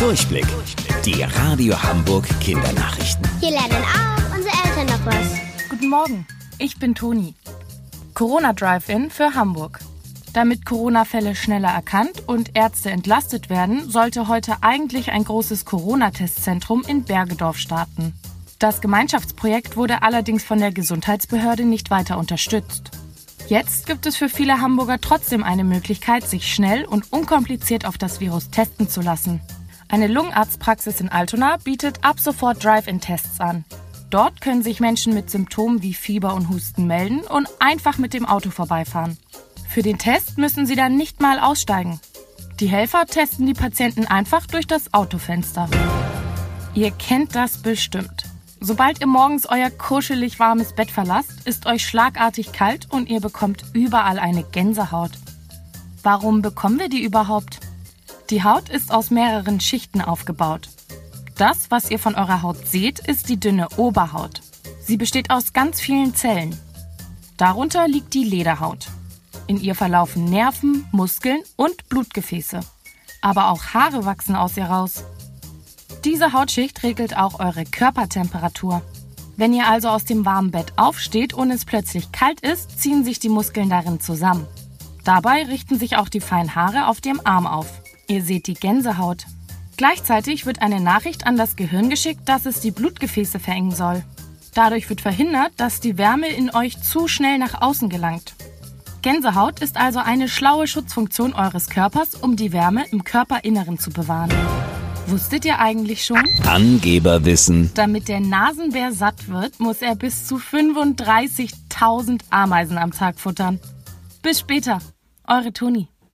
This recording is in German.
Durchblick. Die Radio Hamburg Kindernachrichten. Hier lernen auch unsere Eltern noch was. Guten Morgen, ich bin Toni. Corona Drive-In für Hamburg. Damit Corona-Fälle schneller erkannt und Ärzte entlastet werden, sollte heute eigentlich ein großes Corona-Testzentrum in Bergedorf starten. Das Gemeinschaftsprojekt wurde allerdings von der Gesundheitsbehörde nicht weiter unterstützt. Jetzt gibt es für viele Hamburger trotzdem eine Möglichkeit, sich schnell und unkompliziert auf das Virus testen zu lassen. Eine Lungenarztpraxis in Altona bietet ab sofort Drive-In-Tests an. Dort können sich Menschen mit Symptomen wie Fieber und Husten melden und einfach mit dem Auto vorbeifahren. Für den Test müssen sie dann nicht mal aussteigen. Die Helfer testen die Patienten einfach durch das Autofenster. Ihr kennt das bestimmt. Sobald ihr morgens euer kuschelig warmes Bett verlasst, ist euch schlagartig kalt und ihr bekommt überall eine Gänsehaut. Warum bekommen wir die überhaupt? Die Haut ist aus mehreren Schichten aufgebaut. Das, was ihr von eurer Haut seht, ist die dünne Oberhaut. Sie besteht aus ganz vielen Zellen. Darunter liegt die Lederhaut. In ihr verlaufen Nerven, Muskeln und Blutgefäße. Aber auch Haare wachsen aus ihr raus. Diese Hautschicht regelt auch eure Körpertemperatur. Wenn ihr also aus dem warmen Bett aufsteht und es plötzlich kalt ist, ziehen sich die Muskeln darin zusammen. Dabei richten sich auch die feinen Haare auf dem Arm auf. Ihr seht die Gänsehaut. Gleichzeitig wird eine Nachricht an das Gehirn geschickt, dass es die Blutgefäße verengen soll. Dadurch wird verhindert, dass die Wärme in euch zu schnell nach außen gelangt. Gänsehaut ist also eine schlaue Schutzfunktion eures Körpers, um die Wärme im Körperinneren zu bewahren. Wusstet ihr eigentlich schon? Angeberwissen. Damit der Nasenbär satt wird, muss er bis zu 35.000 Ameisen am Tag futtern. Bis später, eure Toni.